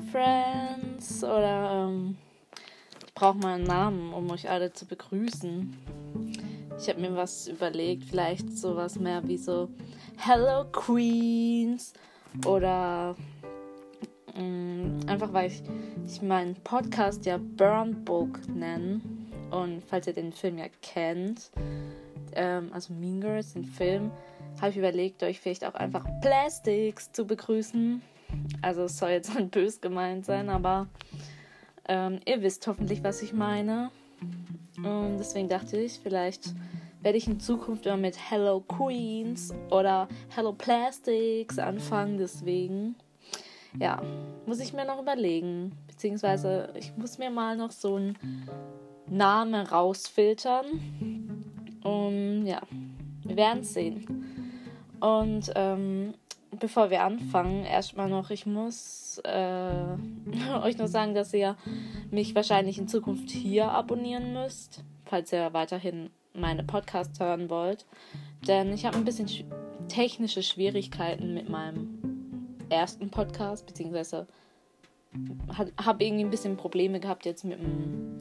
Friends oder ähm, ich brauche mal einen Namen, um euch alle zu begrüßen. Ich habe mir was überlegt, vielleicht sowas mehr wie so Hello Queens oder mh, mm, einfach weil ich, ich meinen Podcast ja Burn Book nenne und falls ihr den Film ja kennt, ähm, also Mean Girls, den Film, habe ich überlegt, euch vielleicht auch einfach Plastics zu begrüßen. Also es soll jetzt nicht bös gemeint sein, aber ähm, ihr wisst hoffentlich, was ich meine. Und deswegen dachte ich, vielleicht werde ich in Zukunft immer mit Hello Queens oder Hello Plastics anfangen. Deswegen, ja, muss ich mir noch überlegen. Beziehungsweise ich muss mir mal noch so einen Namen rausfiltern. Und ja, wir werden es sehen. Und ähm, bevor wir anfangen, erstmal noch, ich muss äh, euch nur sagen, dass ihr mich wahrscheinlich in Zukunft hier abonnieren müsst, falls ihr weiterhin meine Podcasts hören wollt. Denn ich habe ein bisschen sch technische Schwierigkeiten mit meinem ersten Podcast, beziehungsweise habe irgendwie ein bisschen Probleme gehabt jetzt mit dem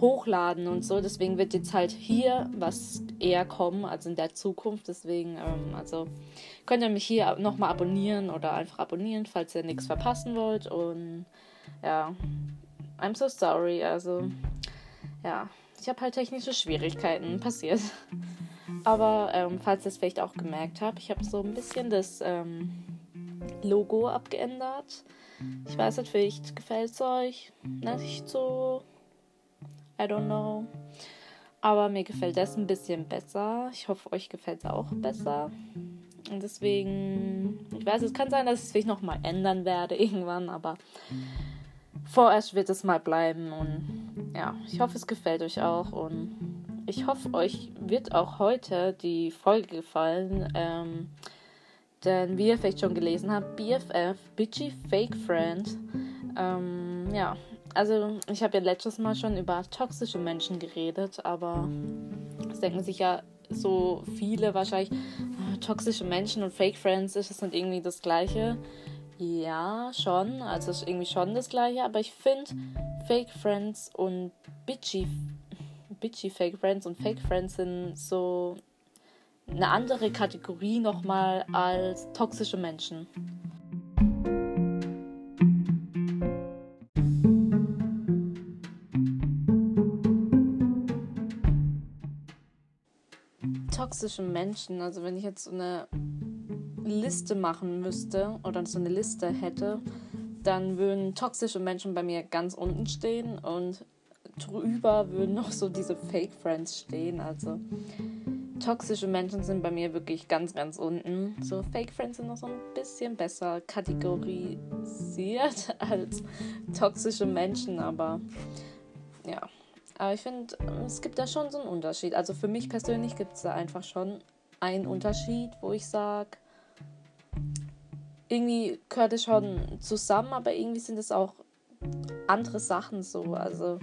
Hochladen und so. Deswegen wird jetzt halt hier was eher kommen als in der Zukunft. Deswegen, ähm, also könnt ihr mich hier nochmal abonnieren oder einfach abonnieren, falls ihr nichts verpassen wollt. Und ja, I'm so sorry. Also, ja, ich habe halt technische Schwierigkeiten passiert. Aber ähm, falls ihr es vielleicht auch gemerkt habt, ich habe so ein bisschen das ähm, Logo abgeändert. Ich weiß nicht, vielleicht gefällt es euch nicht so I don't know. Aber mir gefällt das ein bisschen besser. Ich hoffe, euch gefällt es auch besser. Und deswegen, ich weiß, es kann sein, dass ich es vielleicht nochmal ändern werde irgendwann, aber vorerst wird es mal bleiben. Und ja, ich hoffe, es gefällt euch auch. Und ich hoffe, euch wird auch heute die Folge gefallen. Ähm, denn wie ihr vielleicht schon gelesen habt, BFF, Bitchy Fake Friend. Ähm, ja, also ich habe ja letztes Mal schon über toxische Menschen geredet, aber es denken sich ja so viele wahrscheinlich, ah, toxische Menschen und Fake Friends ist das nicht irgendwie das gleiche. Ja, schon, also ist irgendwie schon das gleiche, aber ich finde Fake Friends und bitchy, bitchy Fake Friends und Fake Friends sind so eine andere Kategorie nochmal als toxische Menschen. Toxische Menschen, also wenn ich jetzt so eine Liste machen müsste oder so eine Liste hätte, dann würden toxische Menschen bei mir ganz unten stehen und drüber würden noch so diese Fake Friends stehen. Also toxische Menschen sind bei mir wirklich ganz, ganz unten. So Fake Friends sind noch so ein bisschen besser kategorisiert als toxische Menschen, aber ja. Aber ich finde, es gibt da schon so einen Unterschied. Also für mich persönlich gibt es da einfach schon einen Unterschied, wo ich sage, irgendwie gehört es schon zusammen, aber irgendwie sind es auch andere Sachen so. Also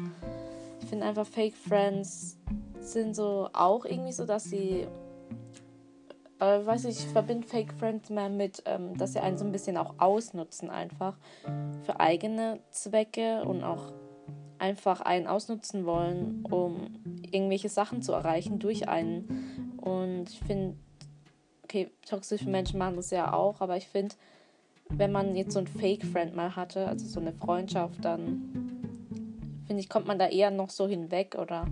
ich finde einfach Fake Friends sind so auch irgendwie so, dass sie äh, weiß ich, ich verbinde Fake Friends mehr mit, ähm, dass sie einen so ein bisschen auch ausnutzen einfach für eigene Zwecke und auch einfach einen ausnutzen wollen, um irgendwelche Sachen zu erreichen durch einen. Und ich finde, okay, toxische Menschen machen das ja auch, aber ich finde, wenn man jetzt so einen Fake-Friend mal hatte, also so eine Freundschaft, dann finde ich, kommt man da eher noch so hinweg oder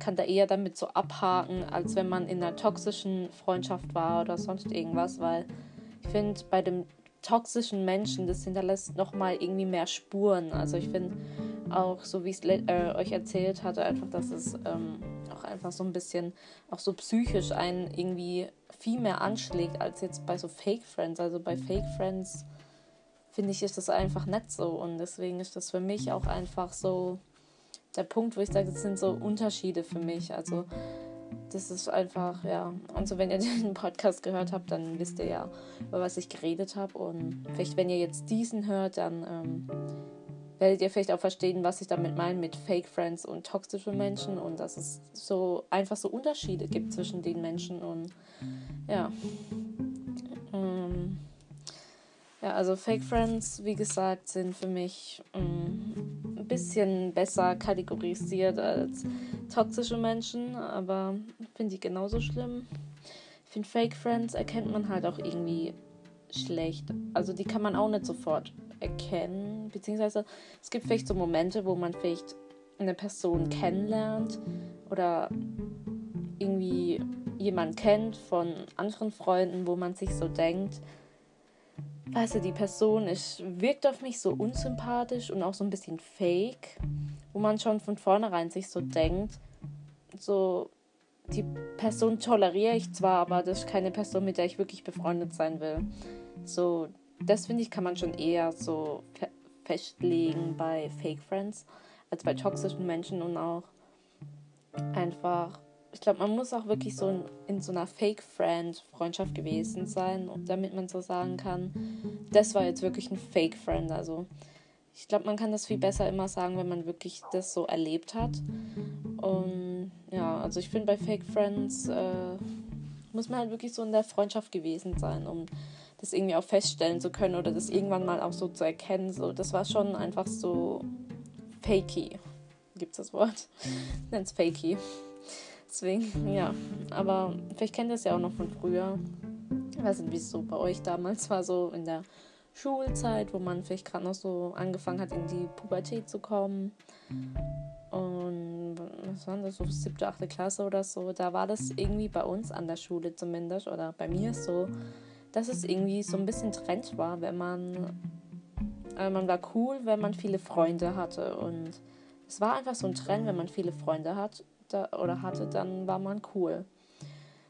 kann da eher damit so abhaken, als wenn man in einer toxischen Freundschaft war oder sonst irgendwas, weil ich finde, bei dem toxischen Menschen, das hinterlässt nochmal irgendwie mehr Spuren. Also ich finde, auch so wie ich es äh, euch erzählt hatte, einfach, dass es ähm, auch einfach so ein bisschen auch so psychisch einen irgendwie viel mehr anschlägt als jetzt bei so Fake Friends. Also bei Fake Friends finde ich, ist das einfach nicht so und deswegen ist das für mich auch einfach so der Punkt, wo ich sage, das sind so Unterschiede für mich. Also das ist einfach, ja. Und so, wenn ihr den Podcast gehört habt, dann wisst ihr ja, über was ich geredet habe. Und vielleicht, wenn ihr jetzt diesen hört, dann ähm, werdet ihr vielleicht auch verstehen, was ich damit meine mit Fake Friends und toxische Menschen und dass es so einfach so Unterschiede gibt zwischen den Menschen und ja. Ähm, Ja, also Fake Friends, wie gesagt, sind für mich ähm, ein bisschen besser kategorisiert als toxische Menschen, aber finde ich genauso schlimm. Ich finde Fake Friends erkennt man halt auch irgendwie schlecht. Also die kann man auch nicht sofort erkennen, beziehungsweise es gibt vielleicht so Momente, wo man vielleicht eine Person kennenlernt oder irgendwie jemand kennt von anderen Freunden, wo man sich so denkt, du, die Person ist, wirkt auf mich so unsympathisch und auch so ein bisschen fake, wo man schon von vornherein sich so denkt, so, die Person toleriere ich zwar, aber das ist keine Person, mit der ich wirklich befreundet sein will. So, das finde ich, kann man schon eher so fe festlegen bei Fake Friends als bei toxischen Menschen und auch einfach ich glaube, man muss auch wirklich so in, in so einer Fake-Friend-Freundschaft gewesen sein, damit man so sagen kann, das war jetzt wirklich ein Fake-Friend. Also ich glaube, man kann das viel besser immer sagen, wenn man wirklich das so erlebt hat. Und ja, also ich finde, bei Fake-Friends äh, muss man halt wirklich so in der Freundschaft gewesen sein, um das irgendwie auch feststellen zu können oder das irgendwann mal auch so zu erkennen. So, das war schon einfach so fakey. Gibt es das Wort? Nennt es fakey. Deswegen, ja. Aber vielleicht kennt ihr es ja auch noch von früher. Ich weiß nicht, wie es so bei euch damals war, so in der Schulzeit, wo man vielleicht gerade noch so angefangen hat, in die Pubertät zu kommen. Und was war das, so siebte, achte Klasse oder so. Da war das irgendwie bei uns an der Schule zumindest, oder bei mir so, dass es irgendwie so ein bisschen Trend war, wenn man. Also man war cool, wenn man viele Freunde hatte. Und es war einfach so ein Trend, wenn man viele Freunde hat da, oder hatte, dann war man cool.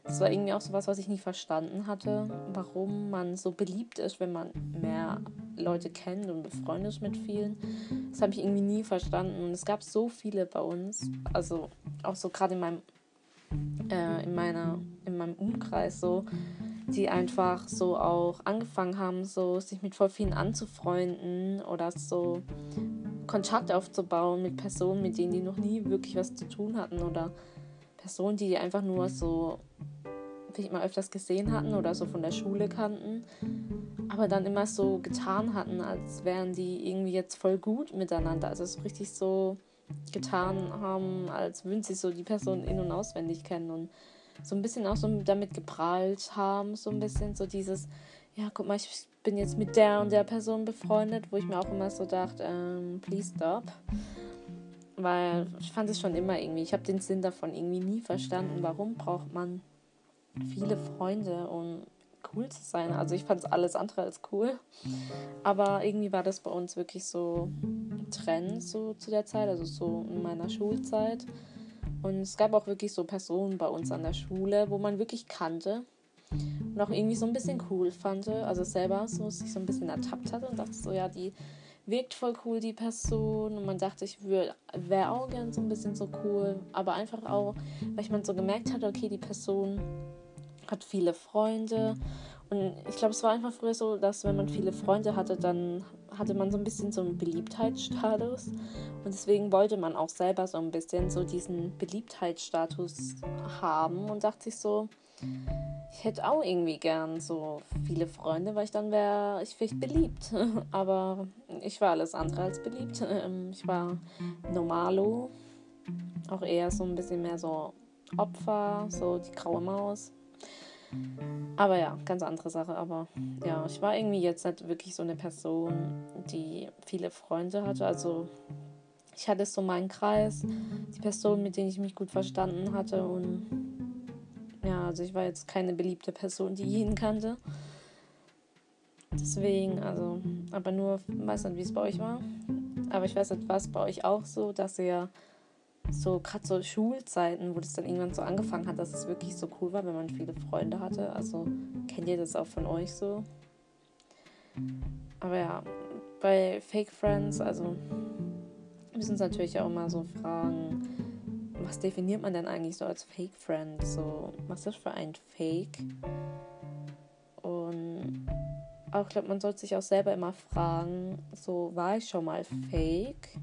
Das war irgendwie auch so was, was ich nie verstanden hatte, warum man so beliebt ist, wenn man mehr Leute kennt und befreundet ist mit vielen. Das habe ich irgendwie nie verstanden. Und es gab so viele bei uns, also auch so gerade in meinem, äh, in meiner, in meinem Umkreis so, die einfach so auch angefangen haben, so sich mit voll vielen anzufreunden oder so Kontakt aufzubauen mit Personen, mit denen die noch nie wirklich was zu tun hatten oder Personen, die die einfach nur so vielleicht mal öfters gesehen hatten oder so von der Schule kannten, aber dann immer so getan hatten, als wären die irgendwie jetzt voll gut miteinander. Also so richtig so getan haben, als würden sie so die Person in- und auswendig kennen und so ein bisschen auch so damit geprahlt haben, so ein bisschen so dieses, ja, guck mal, ich bin jetzt mit der und der Person befreundet, wo ich mir auch immer so dachte, ähm, please stop. Weil ich fand es schon immer irgendwie, ich habe den Sinn davon irgendwie nie verstanden, warum braucht man viele Freunde, um cool zu sein. Also ich fand es alles andere als cool. Aber irgendwie war das bei uns wirklich so Trend so zu der Zeit, also so in meiner Schulzeit. Und es gab auch wirklich so Personen bei uns an der Schule, wo man wirklich kannte und auch irgendwie so ein bisschen cool fand, also selber so sich so ein bisschen ertappt hatte und dachte so, ja, die wirkt voll cool, die Person. Und man dachte, ich wäre auch gern so ein bisschen so cool. Aber einfach auch, weil ich man so gemerkt hat, okay, die Person hat viele Freunde. Und ich glaube, es war einfach früher so, dass wenn man viele Freunde hatte, dann hatte man so ein bisschen so einen Beliebtheitsstatus. Und deswegen wollte man auch selber so ein bisschen so diesen Beliebtheitsstatus haben und dachte sich so, ich hätte auch irgendwie gern so viele Freunde, weil ich dann wäre ich vielleicht beliebt. Aber ich war alles andere als beliebt. Ähm, ich war normalo, auch eher so ein bisschen mehr so Opfer, so die graue Maus. Aber ja, ganz andere Sache. Aber ja, ich war irgendwie jetzt nicht wirklich so eine Person, die viele Freunde hatte. Also ich hatte so meinen Kreis, die Personen, mit denen ich mich gut verstanden hatte und ja, also ich war jetzt keine beliebte Person, die jeden kannte. Deswegen, also, aber nur, weiß nicht, wie es bei euch war. Aber ich weiß nicht, was bei euch auch so, dass ihr so gerade so Schulzeiten, wo das dann irgendwann so angefangen hat, dass es wirklich so cool war, wenn man viele Freunde hatte. Also kennt ihr das auch von euch so? Aber ja, bei Fake Friends, also müssen uns natürlich auch immer so fragen, was definiert man denn eigentlich so als Fake Friend? So, was ist das für ein Fake? Und auch, ich glaube, man sollte sich auch selber immer fragen, so, war ich schon mal fake?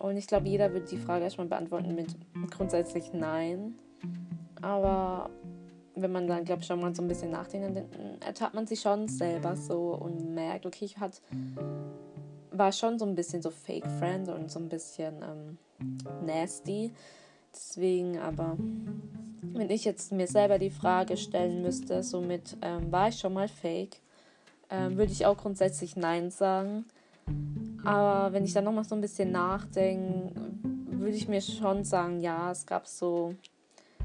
Und ich glaube, jeder würde die Frage erstmal beantworten mit grundsätzlich nein. Aber wenn man dann, glaube ich, schon mal so ein bisschen nachdenkt, dann ertappt man sich schon selber so und merkt, okay, ich hat, war schon so ein bisschen so Fake Friend und so ein bisschen ähm, nasty. Deswegen aber, wenn ich jetzt mir selber die Frage stellen müsste, somit ähm, war ich schon mal fake, ähm, würde ich auch grundsätzlich Nein sagen. Aber wenn ich dann nochmal so ein bisschen nachdenke, würde ich mir schon sagen, ja, es gab so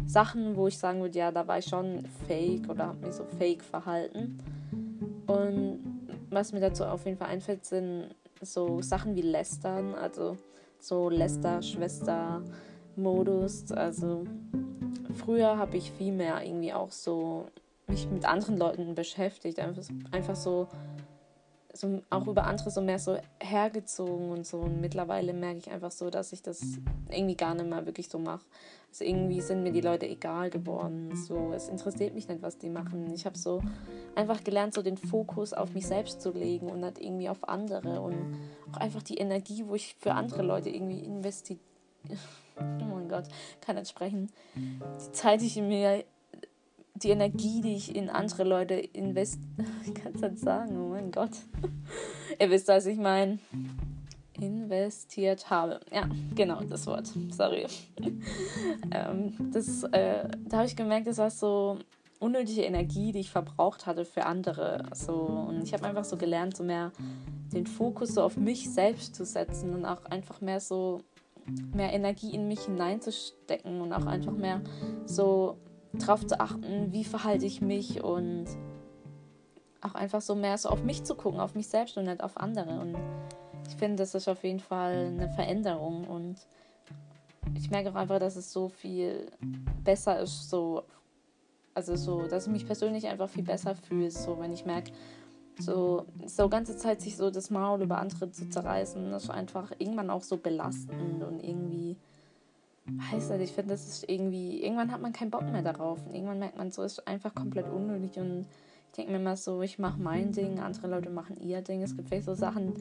Sachen, wo ich sagen würde, ja, da war ich schon fake oder habe mich so fake verhalten. Und was mir dazu auf jeden Fall einfällt, sind so Sachen wie Lästern, also so Läster-Schwester-Modus. Also früher habe ich viel mehr irgendwie auch so mich mit anderen Leuten beschäftigt, einfach, einfach so so auch über andere so mehr so hergezogen und so. Und mittlerweile merke ich einfach so, dass ich das irgendwie gar nicht mehr wirklich so mache. Also irgendwie sind mir die Leute egal geworden. So, es interessiert mich nicht, was die machen. Ich habe so einfach gelernt, so den Fokus auf mich selbst zu legen und nicht irgendwie auf andere und auch einfach die Energie, wo ich für andere Leute irgendwie investiere. Oh mein Gott, kann nicht sprechen. Die Zeit, die ich mir die Energie, die ich in andere Leute investiere. Ich kann es nicht sagen, oh mein Gott. Ihr wisst, was ich meine. Investiert habe. Ja, genau, das Wort. Sorry. ähm, das, äh, da habe ich gemerkt, das war so unnötige Energie, die ich verbraucht hatte für andere. So, und ich habe einfach so gelernt, so mehr den Fokus so auf mich selbst zu setzen und auch einfach mehr so mehr Energie in mich hineinzustecken und auch einfach mehr so darauf zu achten, wie verhalte ich mich und auch einfach so mehr so auf mich zu gucken, auf mich selbst und nicht auf andere. Und ich finde, das ist auf jeden Fall eine Veränderung und ich merke auch einfach, dass es so viel besser ist, so, also so, dass ich mich persönlich einfach viel besser fühle, so, wenn ich merke, so, so ganze Zeit sich so das Maul über andere zu zerreißen, das ist einfach irgendwann auch so belastend und irgendwie weiß nicht, ich finde, das ist irgendwie, irgendwann hat man keinen Bock mehr darauf. Und irgendwann merkt man so, ist einfach komplett unnötig. Und ich denke mir immer so, ich mache mein Ding, andere Leute machen ihr Ding. Es gibt vielleicht so Sachen,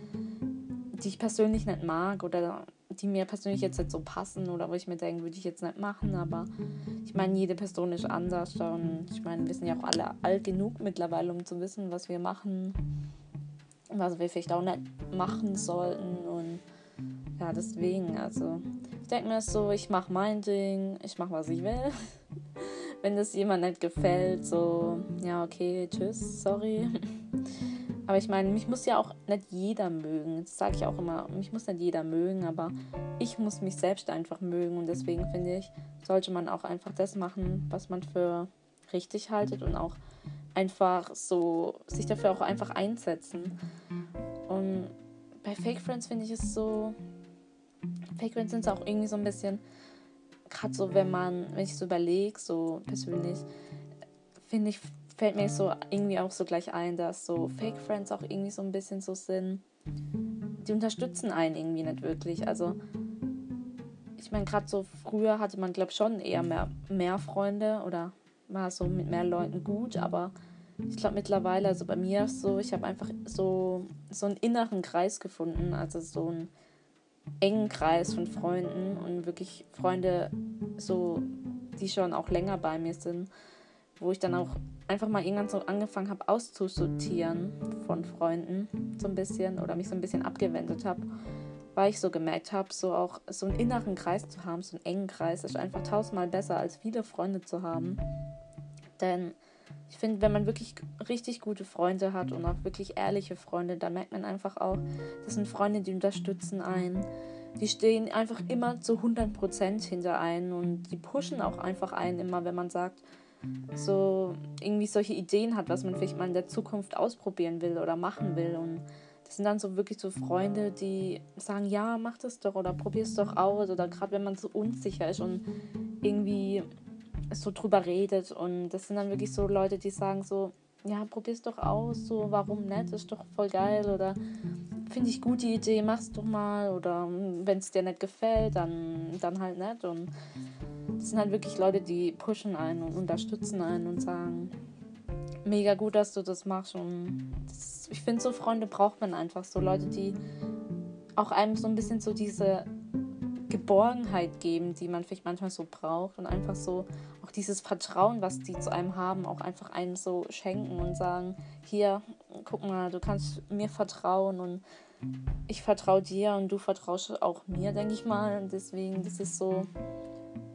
die ich persönlich nicht mag oder die mir persönlich jetzt nicht so passen oder wo ich mir denke, würde ich jetzt nicht machen. Aber ich meine, jede Person ist anders. Und ich meine, wir sind ja auch alle alt genug mittlerweile, um zu wissen, was wir machen, was wir vielleicht auch nicht machen sollten. Und ja, deswegen, also ich denke mir so, ich mache mein Ding, ich mache, was ich will. Wenn das jemand nicht gefällt, so, ja, okay, tschüss, sorry. Aber ich meine, mich muss ja auch nicht jeder mögen. Das sage ich auch immer. Mich muss nicht jeder mögen, aber ich muss mich selbst einfach mögen. Und deswegen finde ich, sollte man auch einfach das machen, was man für richtig haltet und auch einfach so sich dafür auch einfach einsetzen. Und bei Fake Friends finde ich es so, Fake Friends sind auch irgendwie so ein bisschen, gerade so, wenn man, wenn ich so überlege, so persönlich, finde ich, fällt mir so irgendwie auch so gleich ein, dass so Fake Friends auch irgendwie so ein bisschen so sind, die unterstützen einen irgendwie nicht wirklich. Also, ich meine, gerade so früher hatte man, glaube ich, schon eher mehr, mehr Freunde oder war so mit mehr Leuten gut, aber ich glaube mittlerweile, also bei mir so, ich habe einfach so, so einen inneren Kreis gefunden, also so ein engen Kreis von Freunden und wirklich Freunde, so, die schon auch länger bei mir sind, wo ich dann auch einfach mal irgendwann so angefangen habe auszusortieren von Freunden so ein bisschen oder mich so ein bisschen abgewendet habe, weil ich so gemerkt habe, so auch so einen inneren Kreis zu haben, so einen engen Kreis, ist einfach tausendmal besser als viele Freunde zu haben. Denn ich finde, wenn man wirklich richtig gute Freunde hat und auch wirklich ehrliche Freunde, dann merkt man einfach auch, das sind Freunde, die unterstützen einen. Die stehen einfach immer zu 100% hinter einen und die pushen auch einfach einen immer, wenn man sagt, so irgendwie solche Ideen hat, was man vielleicht mal in der Zukunft ausprobieren will oder machen will. Und das sind dann so wirklich so Freunde, die sagen, ja, mach das doch oder probier es doch aus. Oder gerade wenn man so unsicher ist und irgendwie so drüber redet. Und das sind dann wirklich so Leute, die sagen so, ja, probier's doch aus, so, warum nicht, ist doch voll geil oder finde ich gut die Idee, mach's doch mal. Oder wenn es dir nicht gefällt, dann, dann halt nicht. Und das sind halt wirklich Leute, die pushen einen und unterstützen einen und sagen, mega gut, dass du das machst. Und das, ich finde, so Freunde braucht man einfach, so Leute, die auch einem so ein bisschen so diese Geborgenheit geben, die man vielleicht manchmal so braucht und einfach so auch dieses Vertrauen, was die zu einem haben, auch einfach einem so schenken und sagen, hier, guck mal, du kannst mir vertrauen und ich vertraue dir und du vertraust auch mir, denke ich mal. Und deswegen, das ist so,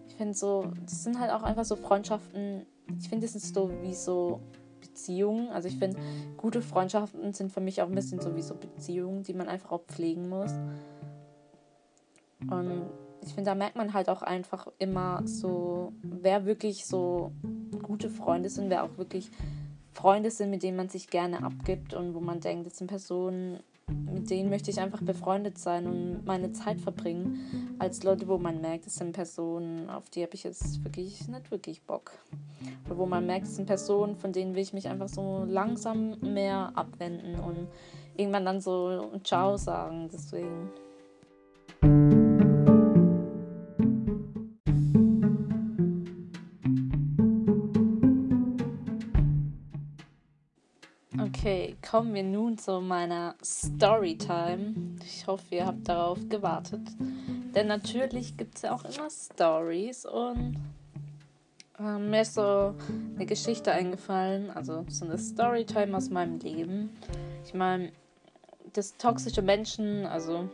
ich finde so, das sind halt auch einfach so Freundschaften, ich finde, das ist so wie so Beziehungen. Also ich finde, gute Freundschaften sind für mich auch ein bisschen so wie so Beziehungen, die man einfach auch pflegen muss. Und ich finde, da merkt man halt auch einfach immer so, wer wirklich so gute Freunde sind, wer auch wirklich Freunde sind, mit denen man sich gerne abgibt und wo man denkt, das sind Personen, mit denen möchte ich einfach befreundet sein und meine Zeit verbringen, als Leute, wo man merkt, es sind Personen, auf die habe ich jetzt wirklich nicht wirklich Bock. Oder wo man merkt, es sind Personen, von denen will ich mich einfach so langsam mehr abwenden und irgendwann dann so Ciao sagen. Deswegen. Kommen wir nun zu meiner Storytime. Ich hoffe, ihr habt darauf gewartet. Denn natürlich gibt es ja auch immer Stories und äh, mir ist so eine Geschichte eingefallen, also so eine Storytime aus meinem Leben. Ich meine, das toxische Menschen, also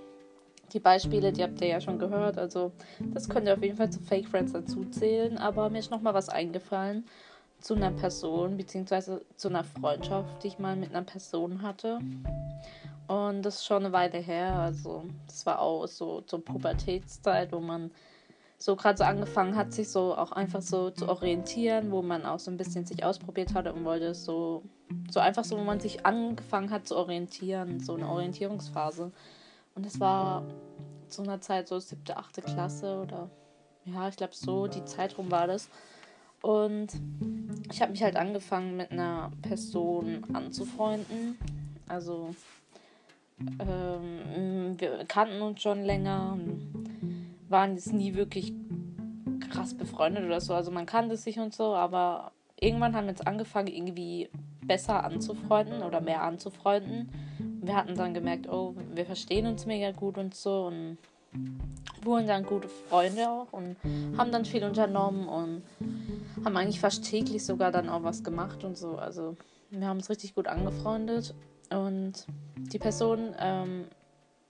die Beispiele, die habt ihr ja schon gehört, also das könnt ihr auf jeden Fall zu Fake Friends dazu zählen, aber mir ist nochmal was eingefallen zu einer Person, beziehungsweise zu einer Freundschaft, die ich mal mit einer Person hatte. Und das ist schon eine Weile her. Also, das war auch so zur Pubertätszeit, wo man so gerade so angefangen hat, sich so auch einfach so zu orientieren, wo man auch so ein bisschen sich ausprobiert hatte und wollte so, so einfach so, wo man sich angefangen hat zu orientieren, so eine Orientierungsphase. Und das war zu einer Zeit so siebte, achte Klasse oder ja, ich glaube so, die Zeit rum war das. Und ich habe mich halt angefangen mit einer Person anzufreunden. Also ähm, wir kannten uns schon länger waren jetzt nie wirklich krass befreundet oder so. Also man kannte sich und so, aber irgendwann haben wir jetzt angefangen, irgendwie besser anzufreunden oder mehr anzufreunden. Und wir hatten dann gemerkt, oh, wir verstehen uns mega gut und so und wurden dann gute Freunde auch und haben dann viel unternommen und haben eigentlich fast täglich sogar dann auch was gemacht und so. Also wir haben uns richtig gut angefreundet und die Person ähm,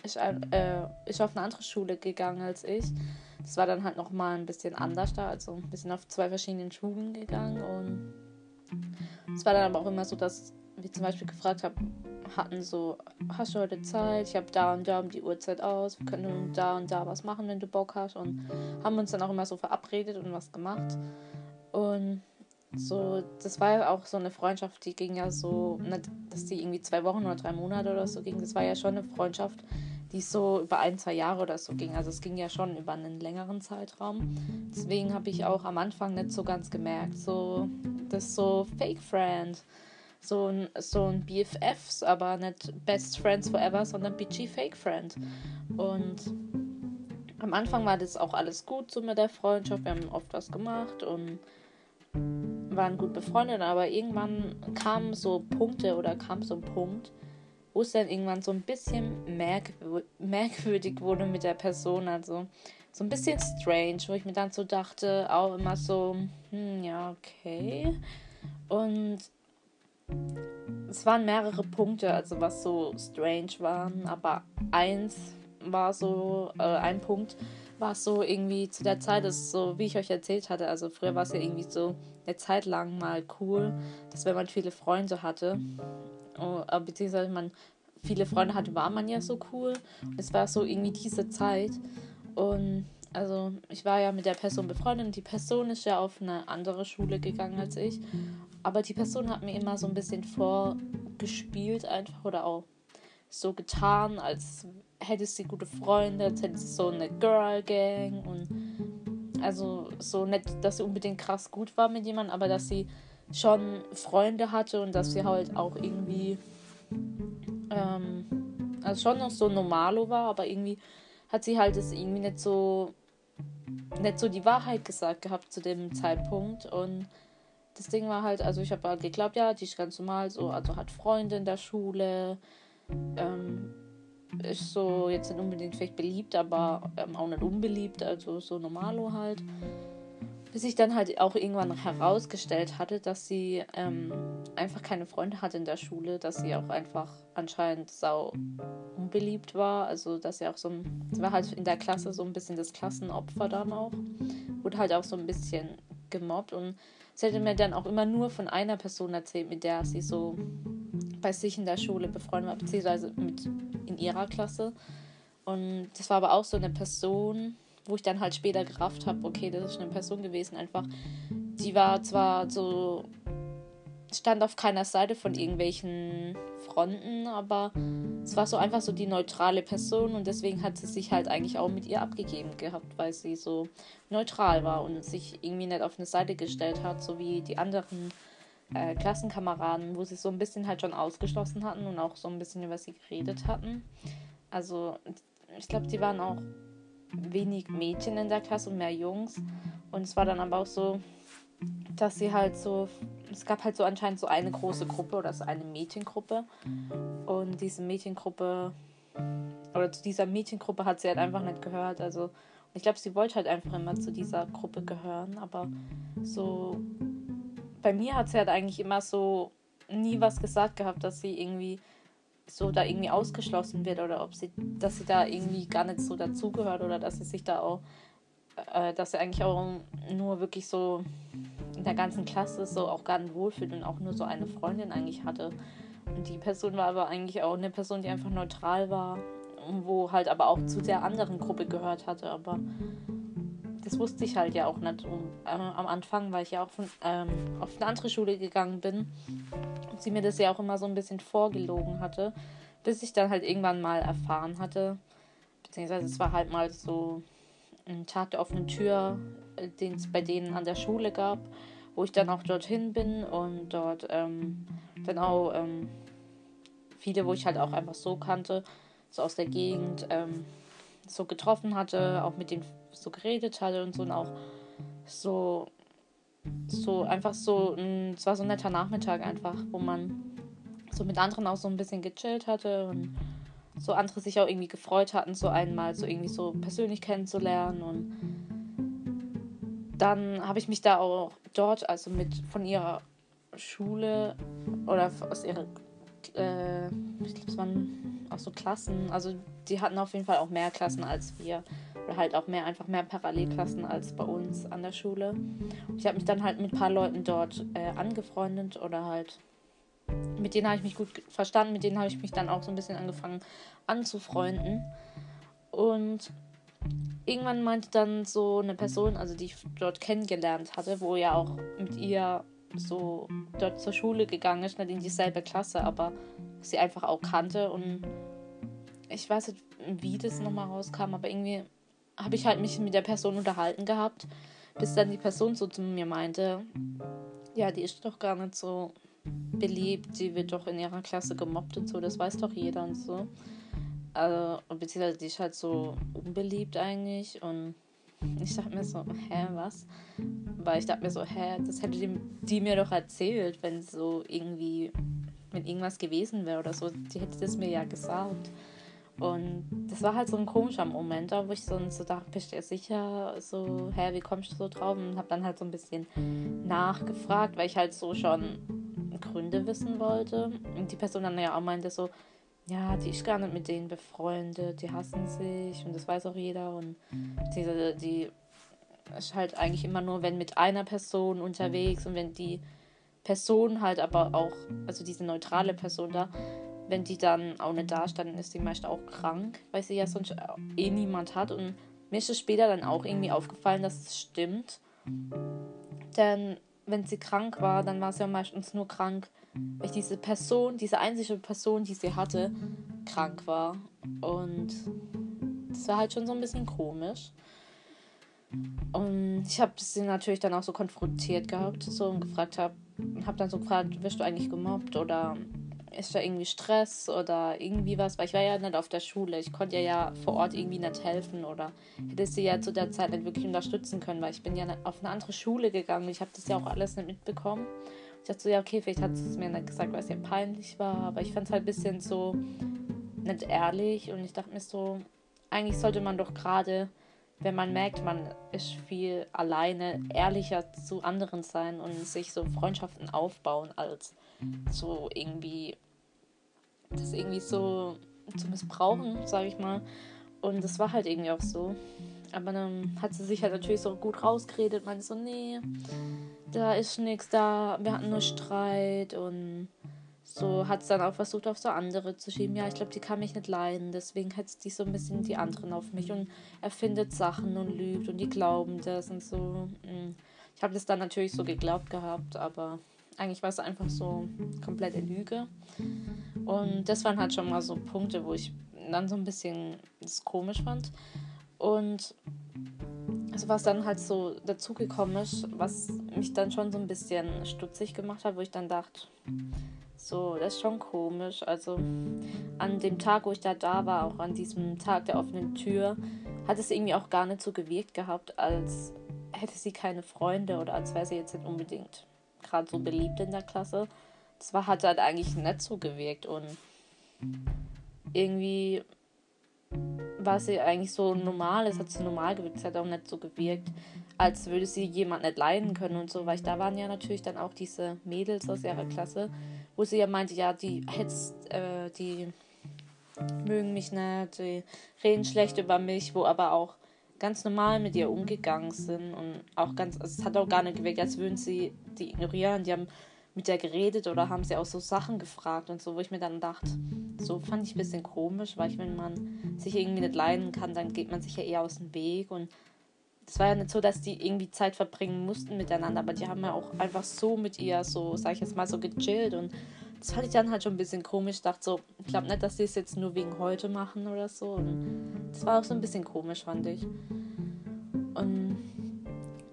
ist, äh, ist auf eine andere Schule gegangen als ich. Das war dann halt nochmal ein bisschen anders da, also ein bisschen auf zwei verschiedenen Schulen gegangen und es war dann aber auch immer so, dass wir zum Beispiel gefragt haben, hatten so, hast du heute Zeit? Ich habe da und da um die Uhrzeit aus. Wir können da und da was machen, wenn du Bock hast. Und haben uns dann auch immer so verabredet und was gemacht. Und so, das war ja auch so eine Freundschaft, die ging ja so, nicht, dass die irgendwie zwei Wochen oder drei Monate oder so ging. Das war ja schon eine Freundschaft, die so über ein, zwei Jahre oder so ging. Also es ging ja schon über einen längeren Zeitraum. Deswegen habe ich auch am Anfang nicht so ganz gemerkt, so, das ist so Fake Friend so ein, so ein BFFs, aber nicht Best Friends Forever, sondern BG Fake Friend. Und am Anfang war das auch alles gut so mit der Freundschaft. Wir haben oft was gemacht und waren gut befreundet, aber irgendwann kamen so Punkte oder kam so ein Punkt, wo es dann irgendwann so ein bisschen merkwür merkwürdig wurde mit der Person. Also so ein bisschen strange, wo ich mir dann so dachte, auch immer so, hm, ja, okay. Und es waren mehrere Punkte, also was so strange waren, aber eins war so, äh, ein Punkt war so irgendwie zu der Zeit, das so, wie ich euch erzählt hatte, also früher war es ja irgendwie so eine Zeit lang mal cool, dass wenn man viele Freunde hatte, oh, äh, beziehungsweise man viele Freunde hatte, war man ja so cool. Es war so irgendwie diese Zeit. Und also ich war ja mit der Person befreundet und die Person ist ja auf eine andere Schule gegangen als ich. Aber die Person hat mir immer so ein bisschen vorgespielt einfach oder auch so getan, als hätte sie gute Freunde, als hätte sie so eine Girl Gang und also so nicht, dass sie unbedingt krass gut war mit jemandem, aber dass sie schon Freunde hatte und dass sie halt auch irgendwie ähm, also schon noch so normalo war, aber irgendwie hat sie halt es irgendwie nicht so nicht so die Wahrheit gesagt gehabt zu dem Zeitpunkt. Und das Ding war halt, also ich habe halt geglaubt, ja, die ist ganz normal so, also hat Freunde in der Schule, ähm, ist so jetzt nicht unbedingt vielleicht beliebt, aber ähm, auch nicht unbeliebt, also so normalo halt. Bis ich dann halt auch irgendwann herausgestellt hatte, dass sie ähm, einfach keine Freunde hatte in der Schule, dass sie auch einfach anscheinend sau unbeliebt war. Also, dass sie auch so sie war halt in der Klasse so ein bisschen das Klassenopfer dann auch. Wurde halt auch so ein bisschen gemobbt und sie hätte mir dann auch immer nur von einer Person erzählt, mit der sie so bei sich in der Schule befreundet war, beziehungsweise mit in ihrer Klasse. Und das war aber auch so eine Person, wo ich dann halt später gerafft habe, okay, das ist eine Person gewesen, einfach, die war zwar so, stand auf keiner Seite von irgendwelchen Fronten, aber es war so einfach so die neutrale Person und deswegen hat sie sich halt eigentlich auch mit ihr abgegeben gehabt, weil sie so neutral war und sich irgendwie nicht auf eine Seite gestellt hat, so wie die anderen äh, Klassenkameraden, wo sie so ein bisschen halt schon ausgeschlossen hatten und auch so ein bisschen über sie geredet hatten. Also ich glaube, die waren auch wenig Mädchen in der Klasse und mehr Jungs. Und es war dann aber auch so, dass sie halt so, es gab halt so anscheinend so eine große Gruppe oder so eine Mädchengruppe. Und diese Mädchengruppe, oder zu dieser Mädchengruppe hat sie halt einfach nicht gehört. Also ich glaube, sie wollte halt einfach immer zu dieser Gruppe gehören. Aber so bei mir hat sie halt eigentlich immer so nie was gesagt gehabt, dass sie irgendwie so da irgendwie ausgeschlossen wird oder ob sie, dass sie da irgendwie gar nicht so dazugehört oder dass sie sich da auch, äh, dass sie eigentlich auch nur wirklich so in der ganzen Klasse so auch gar nicht wohlfühlt und auch nur so eine Freundin eigentlich hatte. Und die Person war aber eigentlich auch eine Person, die einfach neutral war, wo halt aber auch zu der anderen Gruppe gehört hatte. Aber das wusste ich halt ja auch nicht. Und, äh, am Anfang, weil ich ja auch von, ähm, auf eine andere Schule gegangen bin und sie mir das ja auch immer so ein bisschen vorgelogen hatte, bis ich dann halt irgendwann mal erfahren hatte, beziehungsweise es war halt mal so ein Tag der offenen Tür, äh, den es bei denen an der Schule gab, wo ich dann auch dorthin bin und dort ähm, dann auch ähm, viele, wo ich halt auch einfach so kannte, so aus der Gegend, ähm, so getroffen hatte, auch mit denen so geredet hatte und so und auch so, so einfach so, es war so ein netter Nachmittag einfach, wo man so mit anderen auch so ein bisschen gechillt hatte und so andere sich auch irgendwie gefreut hatten, so einmal so irgendwie so persönlich kennenzulernen und dann habe ich mich da auch dort, also mit von ihrer Schule oder aus ihrer, äh, ich glaube, es waren auch so Klassen, also die hatten auf jeden Fall auch mehr Klassen als wir. Oder halt auch mehr, einfach mehr Parallelklassen als bei uns an der Schule. Und ich habe mich dann halt mit ein paar Leuten dort äh, angefreundet oder halt mit denen habe ich mich gut verstanden, mit denen habe ich mich dann auch so ein bisschen angefangen anzufreunden. Und irgendwann meinte dann so eine Person, also die ich dort kennengelernt hatte, wo ja auch mit ihr so dort zur Schule gegangen ist, nicht in dieselbe Klasse, aber sie einfach auch kannte und ich weiß nicht, wie das nochmal rauskam, aber irgendwie habe ich halt mich mit der Person unterhalten gehabt, bis dann die Person so zu mir meinte, ja, die ist doch gar nicht so beliebt, die wird doch in ihrer Klasse gemobbt und so, das weiß doch jeder und so. Also, beziehungsweise die ist halt so unbeliebt eigentlich und ich dachte mir so, hä, was? Weil ich dachte mir so, hä, das hätte die, die mir doch erzählt, wenn so irgendwie mit irgendwas gewesen wäre oder so. Die hätte das mir ja gesagt. Und das war halt so ein komischer Moment, wo ich so, so dachte, bist du sicher, so, hä, wie kommst du so drauf? Und hab dann halt so ein bisschen nachgefragt, weil ich halt so schon Gründe wissen wollte. Und die Person dann ja auch meinte so, ja, die ist gar nicht mit denen befreundet, die hassen sich und das weiß auch jeder. Und diese, die ist halt eigentlich immer nur, wenn mit einer Person unterwegs und wenn die Person halt aber auch, also diese neutrale Person da, wenn die dann auch nicht da dann ist die meist auch krank, weil sie ja sonst eh niemand hat. Und mir ist es später dann auch irgendwie aufgefallen, dass es stimmt. Denn wenn sie krank war, dann war sie ja meistens nur krank, weil diese Person, diese einzige Person, die sie hatte, krank war. Und das war halt schon so ein bisschen komisch. Und ich habe sie natürlich dann auch so konfrontiert gehabt so, und gefragt habe, habe dann so gefragt, wirst du eigentlich gemobbt oder ist da irgendwie Stress oder irgendwie was, weil ich war ja nicht auf der Schule. Ich konnte ja, ja vor Ort irgendwie nicht helfen oder hätte sie ja zu der Zeit nicht wirklich unterstützen können, weil ich bin ja auf eine andere Schule gegangen. Ich habe das ja auch alles nicht mitbekommen. Ich dachte so, ja, okay, vielleicht hat sie es mir nicht gesagt, weil es ja peinlich war, aber ich fand es halt ein bisschen so, nicht ehrlich. Und ich dachte mir so, eigentlich sollte man doch gerade, wenn man merkt, man ist viel alleine, ehrlicher zu anderen sein und sich so Freundschaften aufbauen, als so irgendwie das irgendwie so zu missbrauchen, sage ich mal. Und das war halt irgendwie auch so. Aber dann hat sie sich halt natürlich so gut rausgeredet, meinte so, nee, da ist nichts da, wir hatten nur Streit und so hat es dann auch versucht, auf so andere zu schieben. Ja, ich glaube, die kann mich nicht leiden, deswegen hetzt die so ein bisschen die anderen auf mich und erfindet Sachen und lügt und die glauben das und so. Mm. Ich habe das dann natürlich so geglaubt gehabt, aber eigentlich war es einfach so komplette Lüge. Und das waren halt schon mal so Punkte, wo ich dann so ein bisschen das komisch fand. Und also was dann halt so dazugekommen ist, was mich dann schon so ein bisschen stutzig gemacht hat, wo ich dann dachte, so, das ist schon komisch. Also an dem Tag, wo ich da da war, auch an diesem Tag der offenen Tür, hat es irgendwie auch gar nicht so gewirkt gehabt, als hätte sie keine Freunde oder als wäre sie jetzt nicht unbedingt gerade so beliebt in der Klasse. Das war, hat halt eigentlich nicht so gewirkt und irgendwie war sie eigentlich so normal, es hat sie normal gewirkt, es hat auch nicht so gewirkt, als würde sie jemand nicht leiden können und so, weil da waren ja natürlich dann auch diese Mädels aus ihrer Klasse, wo sie ja meinte, ja, die hetzt, äh, die mögen mich nicht, die reden schlecht über mich, wo aber auch ganz normal mit ihr umgegangen sind und auch ganz, also es hat auch gar nicht gewirkt, als würden sie die ignorieren, die haben mit der geredet oder haben sie auch so Sachen gefragt und so, wo ich mir dann dachte, so fand ich ein bisschen komisch, weil ich, wenn man sich irgendwie nicht leiden kann, dann geht man sich ja eher aus dem Weg. Und es war ja nicht so, dass die irgendwie Zeit verbringen mussten miteinander, aber die haben ja auch einfach so mit ihr so, sag ich jetzt mal, so gechillt und das fand ich dann halt schon ein bisschen komisch. Ich dachte so, ich glaube nicht, dass die es jetzt nur wegen heute machen oder so. Und das war auch so ein bisschen komisch, fand ich. Und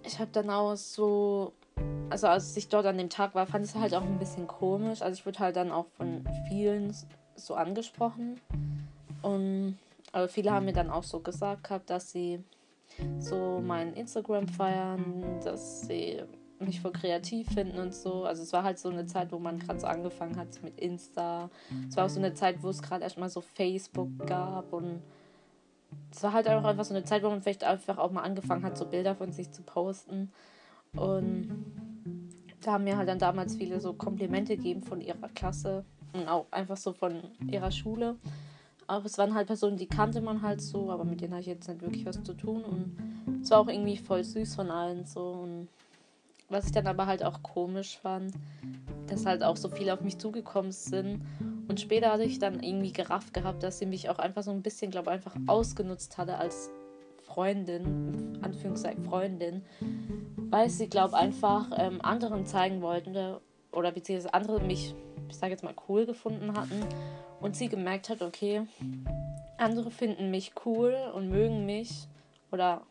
ich habe dann auch so also als ich dort an dem Tag war, fand ich es halt auch ein bisschen komisch. Also ich wurde halt dann auch von vielen so angesprochen. Und aber viele haben mir dann auch so gesagt gehabt, dass sie so mein Instagram feiern, dass sie mich voll kreativ finden und so. Also es war halt so eine Zeit, wo man gerade so angefangen hat mit Insta. Es war auch so eine Zeit, wo es gerade erstmal so Facebook gab und es war halt auch einfach so eine Zeit, wo man vielleicht einfach auch mal angefangen hat, so Bilder von sich zu posten. Und da haben mir halt dann damals viele so Komplimente gegeben von ihrer Klasse und auch einfach so von ihrer Schule. Aber es waren halt Personen, die kannte man halt so, aber mit denen hatte ich jetzt nicht wirklich was zu tun. Und es war auch irgendwie voll süß von allen so. Und was ich dann aber halt auch komisch fand, dass halt auch so viele auf mich zugekommen sind. Und später hatte ich dann irgendwie gerafft gehabt, dass sie mich auch einfach so ein bisschen, glaube ich, einfach ausgenutzt hatte als Freundin, Anführungszeichen Freundin, weil sie, glaube einfach ähm, anderen zeigen wollten oder beziehungsweise andere mich, ich sage jetzt mal, cool gefunden hatten und sie gemerkt hat, okay, andere finden mich cool und mögen mich oder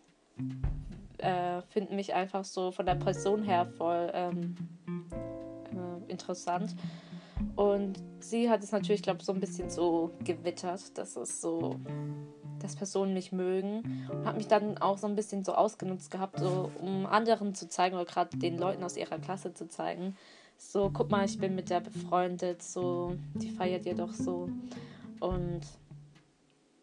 äh, finden mich einfach so von der Person her voll ähm, äh, interessant. Und sie hat es natürlich, glaube ich, so ein bisschen so gewittert, dass es so dass Personen mich mögen. Und habe mich dann auch so ein bisschen so ausgenutzt gehabt, so um anderen zu zeigen oder gerade den Leuten aus ihrer Klasse zu zeigen, so guck mal, ich bin mit der befreundet, so die feiert ihr doch so. Und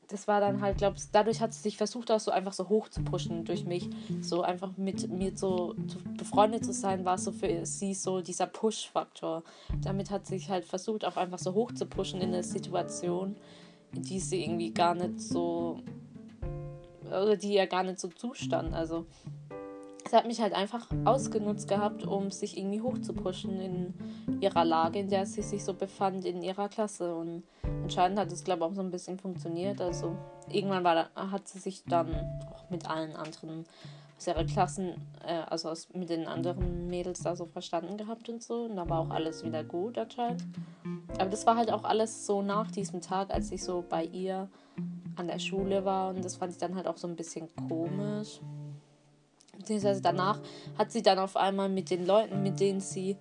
das war dann halt, glaube ich, dadurch hat sie sich versucht, auch so einfach so hoch zu pushen durch mich. So einfach mit mir so befreundet zu sein, war so für sie so dieser Push-Faktor. Damit hat sie sich halt versucht, auch einfach so hoch zu pushen in der Situation, die sie irgendwie gar nicht so, oder die ja gar nicht so zustand. Also sie hat mich halt einfach ausgenutzt gehabt, um sich irgendwie hochzupushen in ihrer Lage, in der sie sich so befand, in ihrer Klasse. Und anscheinend hat es, glaube ich, auch so ein bisschen funktioniert. Also irgendwann war, hat sie sich dann auch mit allen anderen aus ihrer Klassen, äh, also aus, mit den anderen Mädels da so verstanden gehabt und so. Und da war auch alles wieder gut anscheinend. Aber das war halt auch alles so nach diesem Tag, als ich so bei ihr an der Schule war. Und das fand ich dann halt auch so ein bisschen komisch. Beziehungsweise danach hat sie dann auf einmal mit den Leuten, mit denen sie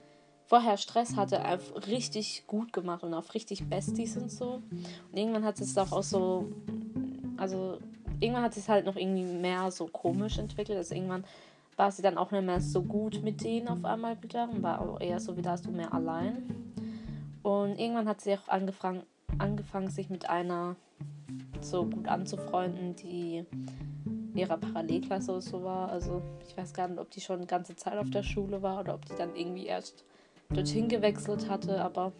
vorher Stress hatte, richtig gut gemacht und auf richtig Besties und so. Und irgendwann hat es auch, auch so, also irgendwann hat es halt noch irgendwie mehr so komisch entwickelt. Also irgendwann war sie dann auch nicht mehr so gut mit denen auf einmal wieder und war auch eher so, wie da hast du mehr allein. Und irgendwann hat sie auch angefangen, angefangen, sich mit einer so gut anzufreunden, die in ihrer Parallelklasse so war. Also ich weiß gar nicht, ob die schon die ganze Zeit auf der Schule war oder ob die dann irgendwie erst dorthin gewechselt hatte, aber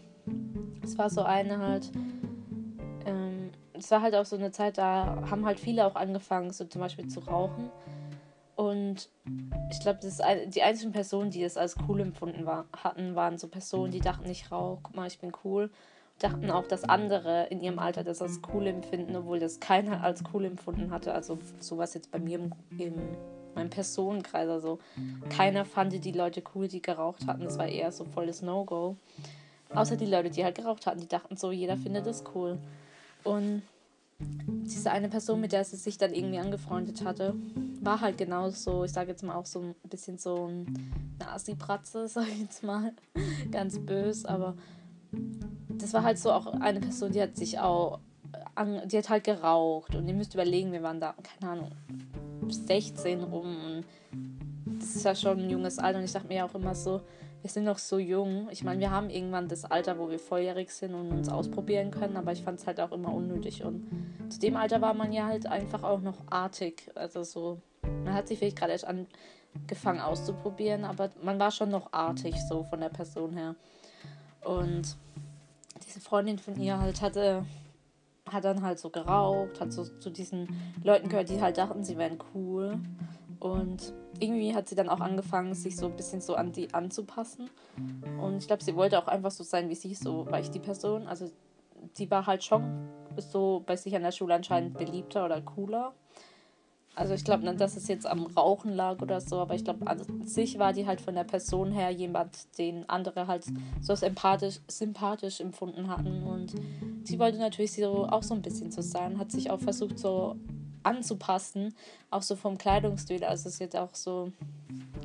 es war so eine halt. Ähm, es war halt auch so eine Zeit, da haben halt viele auch angefangen, so zum Beispiel zu rauchen. Und ich glaube, die einzigen Personen, die das als cool empfunden war, hatten, waren so Personen, die dachten, ich rauche, guck mal, ich bin cool. Dachten auch, dass andere in ihrem Alter das als cool empfinden, obwohl das keiner als cool empfunden hatte. Also sowas jetzt bei mir im, im meinem Personenkreis. Also keiner fand die Leute cool, die geraucht hatten. Das war eher so volles No-Go. Außer die Leute, die halt geraucht hatten, die dachten so, jeder findet das cool. Und diese eine Person, mit der sie sich dann irgendwie angefreundet hatte, war halt genauso, ich sage jetzt mal auch so ein bisschen so ein Nasi-Bratze, sag ich jetzt mal. Ganz böse, aber das war halt so auch eine Person, die hat sich auch, die hat halt geraucht und ihr müsst überlegen, wir waren da, keine Ahnung, 16 rum und das ist ja schon ein junges Alter und ich dachte mir auch immer so, wir sind noch so jung. Ich meine, wir haben irgendwann das Alter, wo wir volljährig sind und uns ausprobieren können, aber ich fand es halt auch immer unnötig. Und zu dem Alter war man ja halt einfach auch noch artig. Also so, man hat sich vielleicht gerade erst angefangen auszuprobieren, aber man war schon noch artig, so von der Person her. Und diese Freundin von ihr halt hatte, hat dann halt so geraucht, hat so zu diesen Leuten gehört, die halt dachten, sie wären cool. Und irgendwie hat sie dann auch angefangen, sich so ein bisschen so an die anzupassen. Und ich glaube, sie wollte auch einfach so sein wie sie, so war ich die Person. Also die war halt schon so bei sich an der Schule anscheinend beliebter oder cooler. Also ich glaube nicht, dass es jetzt am Rauchen lag oder so, aber ich glaube, an sich war die halt von der Person her jemand, den andere halt so sympathisch, sympathisch empfunden hatten. Und sie wollte natürlich so auch so ein bisschen so sein, hat sich auch versucht, so anzupassen, auch so vom Kleidungsstil. Also es ist jetzt auch so,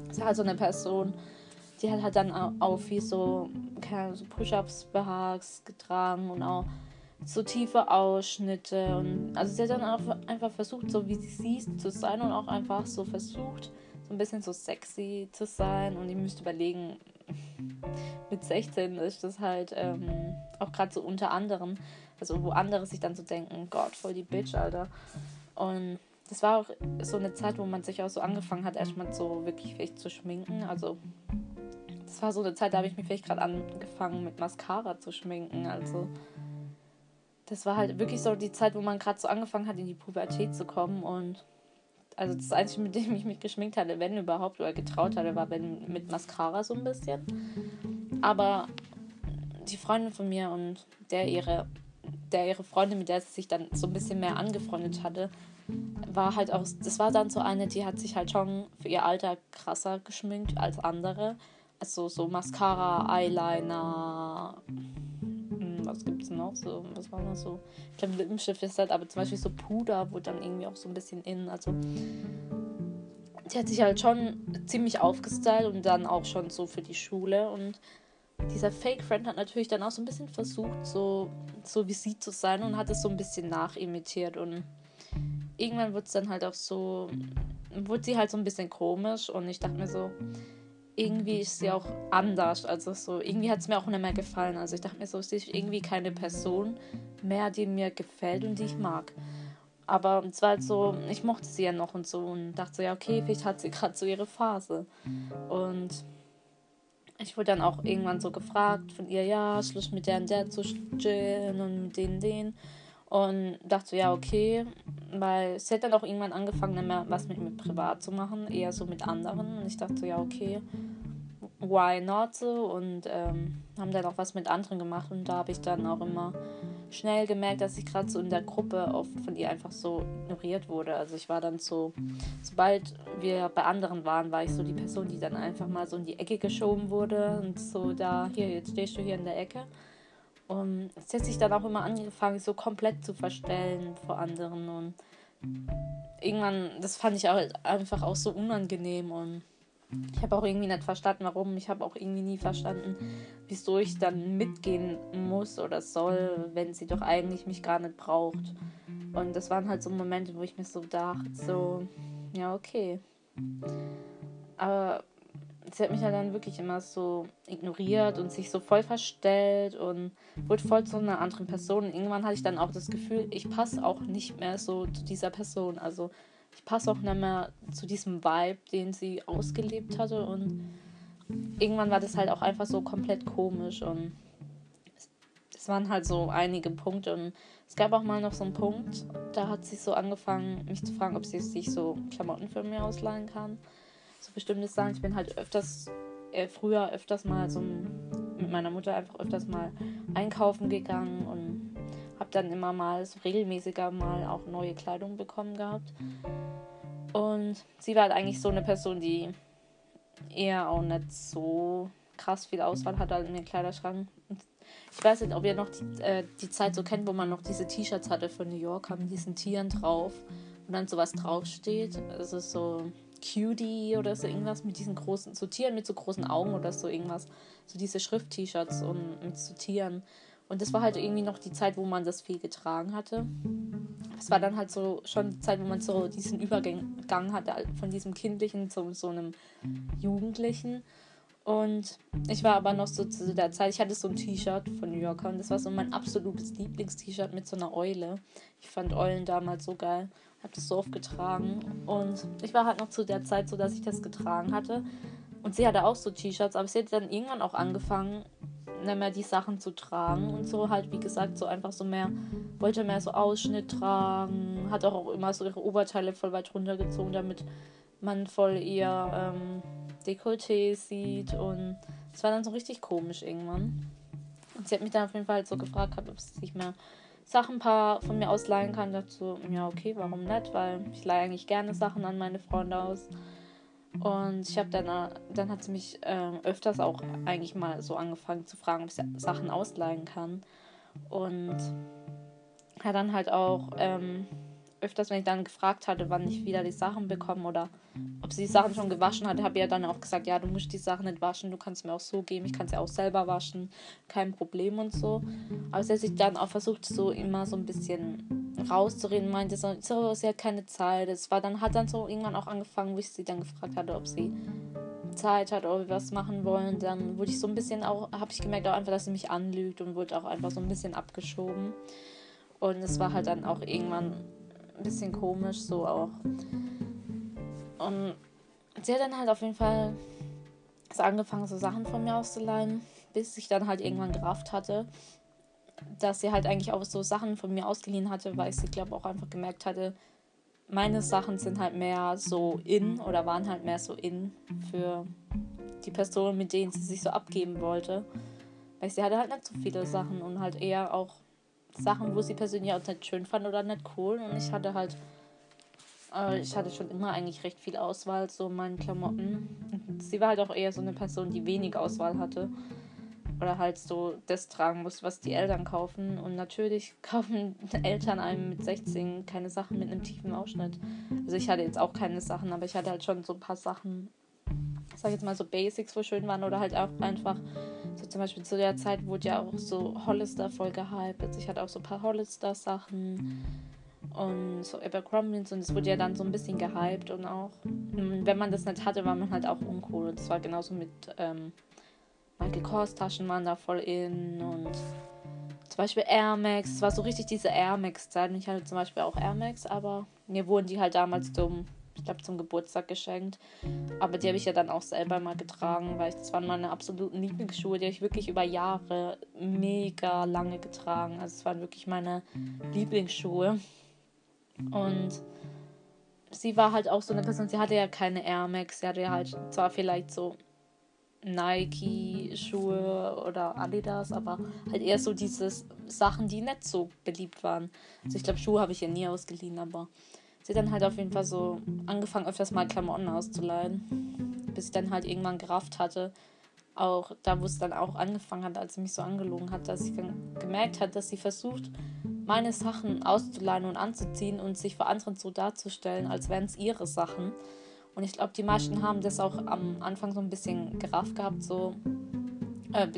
es ist halt so eine Person, die hat halt dann auch viel so, so Push-Ups, Behags getragen und auch so tiefe Ausschnitte und also sie hat dann auch einfach versucht, so wie sie sieht, zu sein und auch einfach so versucht, so ein bisschen so sexy zu sein und ihr müsst überlegen, mit 16 ist das halt ähm, auch gerade so unter anderem, also wo andere sich dann so denken, Gott, voll die Bitch, Alter. Und das war auch so eine Zeit, wo man sich auch so angefangen hat, erstmal so wirklich vielleicht zu schminken. Also das war so eine Zeit, da habe ich mich vielleicht gerade angefangen mit Mascara zu schminken. Also das war halt wirklich so die Zeit, wo man gerade so angefangen hat, in die Pubertät zu kommen. Und also das Einzige, mit dem ich mich geschminkt hatte, wenn überhaupt, oder getraut hatte, war wenn, mit Mascara so ein bisschen. Aber die Freundin von mir und der ihre der ihre Freundin, mit der sie sich dann so ein bisschen mehr angefreundet hatte, war halt auch, das war dann so eine, die hat sich halt schon für ihr Alter krasser geschminkt als andere. Also so Mascara, Eyeliner, was gibt's noch? So, was war noch so? Ich glaube, Lippenstift ist halt, aber zum Beispiel so Puder wurde dann irgendwie auch so ein bisschen in. Also die hat sich halt schon ziemlich aufgestylt und dann auch schon so für die Schule und dieser Fake-Friend hat natürlich dann auch so ein bisschen versucht, so, so wie sie zu sein und hat es so ein bisschen nachimitiert. Und irgendwann wird es dann halt auch so, wurde sie halt so ein bisschen komisch und ich dachte mir so, irgendwie ist sie auch anders. Also so, irgendwie hat es mir auch nicht mehr gefallen. Also ich dachte mir so, sie ist irgendwie keine Person mehr, die mir gefällt und die ich mag. Aber es war halt so, ich mochte sie ja noch und so und dachte so, ja, okay, vielleicht hat sie gerade so ihre Phase. Und ich wurde dann auch irgendwann so gefragt von ihr, ja, Schluss mit der und der zu chillen und mit denen, den. Und dachte so, ja, okay. Weil sie hat dann auch irgendwann angefangen, mehr was mit mir privat zu machen, eher so mit anderen. Und ich dachte so, ja, okay, why not so? Und ähm, haben dann auch was mit anderen gemacht. Und da habe ich dann auch immer schnell gemerkt, dass ich gerade so in der Gruppe oft von ihr einfach so ignoriert wurde. Also ich war dann so, sobald wir bei anderen waren, war ich so die Person, die dann einfach mal so in die Ecke geschoben wurde und so da, hier, jetzt stehst du hier in der Ecke. Und es hat sich dann auch immer angefangen, so komplett zu verstellen vor anderen und irgendwann, das fand ich auch einfach auch so unangenehm und ich habe auch irgendwie nicht verstanden, warum. Ich habe auch irgendwie nie verstanden, wieso ich dann mitgehen muss oder soll, wenn sie doch eigentlich mich gar nicht braucht. Und das waren halt so Momente, wo ich mir so dachte, so, ja, okay. Aber sie hat mich ja dann wirklich immer so ignoriert und sich so voll verstellt und wurde voll zu einer anderen Person. Und irgendwann hatte ich dann auch das Gefühl, ich passe auch nicht mehr so zu dieser Person. Also ich passe auch nicht mehr zu diesem Vibe, den sie ausgelebt hatte. Und irgendwann war das halt auch einfach so komplett komisch. Und es waren halt so einige Punkte. Und es gab auch mal noch so einen Punkt, da hat sie so angefangen, mich zu fragen, ob sie sich so Klamotten für mich ausleihen kann so bestimmte Sachen. Ich bin halt öfters, äh, früher öfters mal so mit meiner Mutter einfach öfters mal einkaufen gegangen und dann immer mal so regelmäßiger mal auch neue Kleidung bekommen gehabt. Und sie war halt eigentlich so eine Person, die eher auch nicht so krass viel Auswahl hatte in den Kleiderschrank. Und ich weiß nicht, ob ihr noch die, äh, die Zeit so kennt, wo man noch diese T-Shirts hatte von New York, haben diesen Tieren drauf und dann sowas draufsteht. Es ist so Cutie oder so irgendwas mit diesen großen, so Tieren mit so großen Augen oder so irgendwas. So diese Schrift-T-Shirts und mit so Tieren. Und das war halt irgendwie noch die Zeit, wo man das viel getragen hatte. Es war dann halt so schon die Zeit, wo man so diesen Übergang hatte von diesem Kindlichen zu so einem Jugendlichen. Und ich war aber noch so zu der Zeit, ich hatte so ein T-Shirt von New Yorker und das war so mein absolutes Lieblings-T-Shirt mit so einer Eule. Ich fand Eulen damals so geil habe das so oft getragen. Und ich war halt noch zu der Zeit so, dass ich das getragen hatte. Und sie hatte auch so T-Shirts, aber sie hat dann irgendwann auch angefangen, nicht mehr die Sachen zu tragen und so halt, wie gesagt, so einfach so mehr, wollte mehr so Ausschnitt tragen, hat auch immer so ihre Oberteile voll weit runtergezogen, damit man voll ihr ähm, Dekolleté sieht und es war dann so richtig komisch irgendwann. Und sie hat mich dann auf jeden Fall halt so gefragt, ob sie sich mehr Sachen ein paar von mir ausleihen kann. Dazu, ja, okay, warum nicht? Weil ich leihe eigentlich gerne Sachen an meine Freunde aus. Und ich habe dann, äh, dann hat sie mich äh, öfters auch eigentlich mal so angefangen zu fragen, ob ich Sachen ausleihen kann. Und hat dann halt auch ähm, öfters, wenn ich dann gefragt hatte, wann ich wieder die Sachen bekomme oder ob sie die Sachen schon gewaschen hatte, habe ich ja dann auch gesagt, ja, du musst die Sachen nicht waschen, du kannst mir auch so geben, ich kann sie auch selber waschen, kein Problem und so. Aber sie hat sich dann auch versucht, so immer so ein bisschen rauszureden, meinte so, so sie hat keine Zeit. Es war dann, hat dann so irgendwann auch angefangen, wo ich sie dann gefragt hatte, ob sie Zeit hat oder wir was machen wollen. Dann wurde ich so ein bisschen auch, habe ich gemerkt auch einfach, dass sie mich anlügt und wurde auch einfach so ein bisschen abgeschoben. Und es war halt dann auch irgendwann ein bisschen komisch, so auch. Und sie hat dann halt auf jeden Fall so angefangen, so Sachen von mir auszuleihen, bis ich dann halt irgendwann gerafft hatte, dass sie halt eigentlich auch so Sachen von mir ausgeliehen hatte, weil sie, glaube auch einfach gemerkt hatte, meine Sachen sind halt mehr so in oder waren halt mehr so in für die Person, mit denen sie sich so abgeben wollte. Weil sie hatte halt nicht so viele Sachen und halt eher auch Sachen, wo sie persönlich auch nicht schön fand oder nicht cool. Und ich hatte halt, äh, ich hatte schon immer eigentlich recht viel Auswahl, so meinen Klamotten. Sie war halt auch eher so eine Person, die wenig Auswahl hatte. Oder halt so das tragen muss, was die Eltern kaufen. Und natürlich kaufen Eltern einem mit 16 keine Sachen mit einem tiefen Ausschnitt. Also ich hatte jetzt auch keine Sachen, aber ich hatte halt schon so ein paar Sachen, sag ich jetzt mal so Basics, wo schön waren. Oder halt auch einfach so zum Beispiel zu der Zeit wurde ja auch so Hollister voll gehypt. Ich hatte auch so ein paar Hollister-Sachen und so Abercrombies und es wurde ja dann so ein bisschen gehypt und auch, wenn man das nicht hatte, war man halt auch uncool. Und das war genauso mit ähm, Michael Kors Taschen waren da voll in und zum Beispiel Air Max. Es war so richtig diese Air Max-Zeit. Ich hatte zum Beispiel auch Air Max, aber mir wurden die halt damals dumm ich glaube, zum Geburtstag geschenkt. Aber die habe ich ja dann auch selber mal getragen, weil das waren meine absoluten Lieblingsschuhe. Die habe ich wirklich über Jahre mega lange getragen. Also es waren wirklich meine Lieblingsschuhe. Und sie war halt auch so eine Person, sie hatte ja keine Air Max, sie hatte ja halt zwar vielleicht so Nike-Schuhe oder Adidas, aber halt eher so diese Sachen, die nicht so beliebt waren. Also ich glaube, Schuhe habe ich ja nie ausgeliehen, aber sie dann halt auf jeden Fall so angefangen, öfters mal Klamotten auszuleihen. Bis ich dann halt irgendwann gerafft hatte, auch da, wo es dann auch angefangen hat, als sie mich so angelogen hat, dass sie gemerkt hat, dass sie versucht, meine Sachen auszuleihen und anzuziehen und sich vor anderen so darzustellen, als wären es ihre Sachen. Und ich glaube, die meisten haben das auch am Anfang so ein bisschen gerafft gehabt, so äh,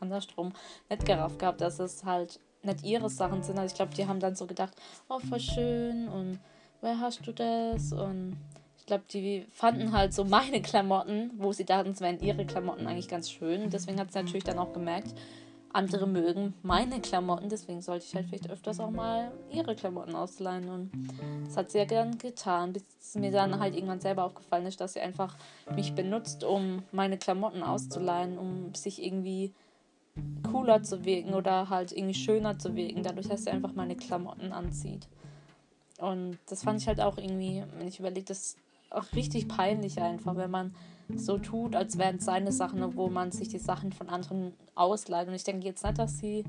andersrum, nicht gerafft gehabt, dass es halt nicht ihre Sachen sind. Also ich glaube, die haben dann so gedacht, oh, voll schön und wer hast du das? Und Ich glaube, die fanden halt so meine Klamotten, wo sie dachten, es wären ihre Klamotten eigentlich ganz schön. Deswegen hat sie natürlich dann auch gemerkt, andere mögen meine Klamotten, deswegen sollte ich halt vielleicht öfters auch mal ihre Klamotten ausleihen. Und das hat sie ja gern getan, bis mir dann halt irgendwann selber aufgefallen ist, dass sie einfach mich benutzt, um meine Klamotten auszuleihen, um sich irgendwie cooler zu wirken oder halt irgendwie schöner zu wirken, dadurch, dass sie einfach meine Klamotten anzieht. Und das fand ich halt auch irgendwie, wenn ich überlege, das auch richtig peinlich einfach, wenn man so tut, als wären es seine Sachen, wo man sich die Sachen von anderen ausleiht. Und ich denke jetzt nicht, dass sie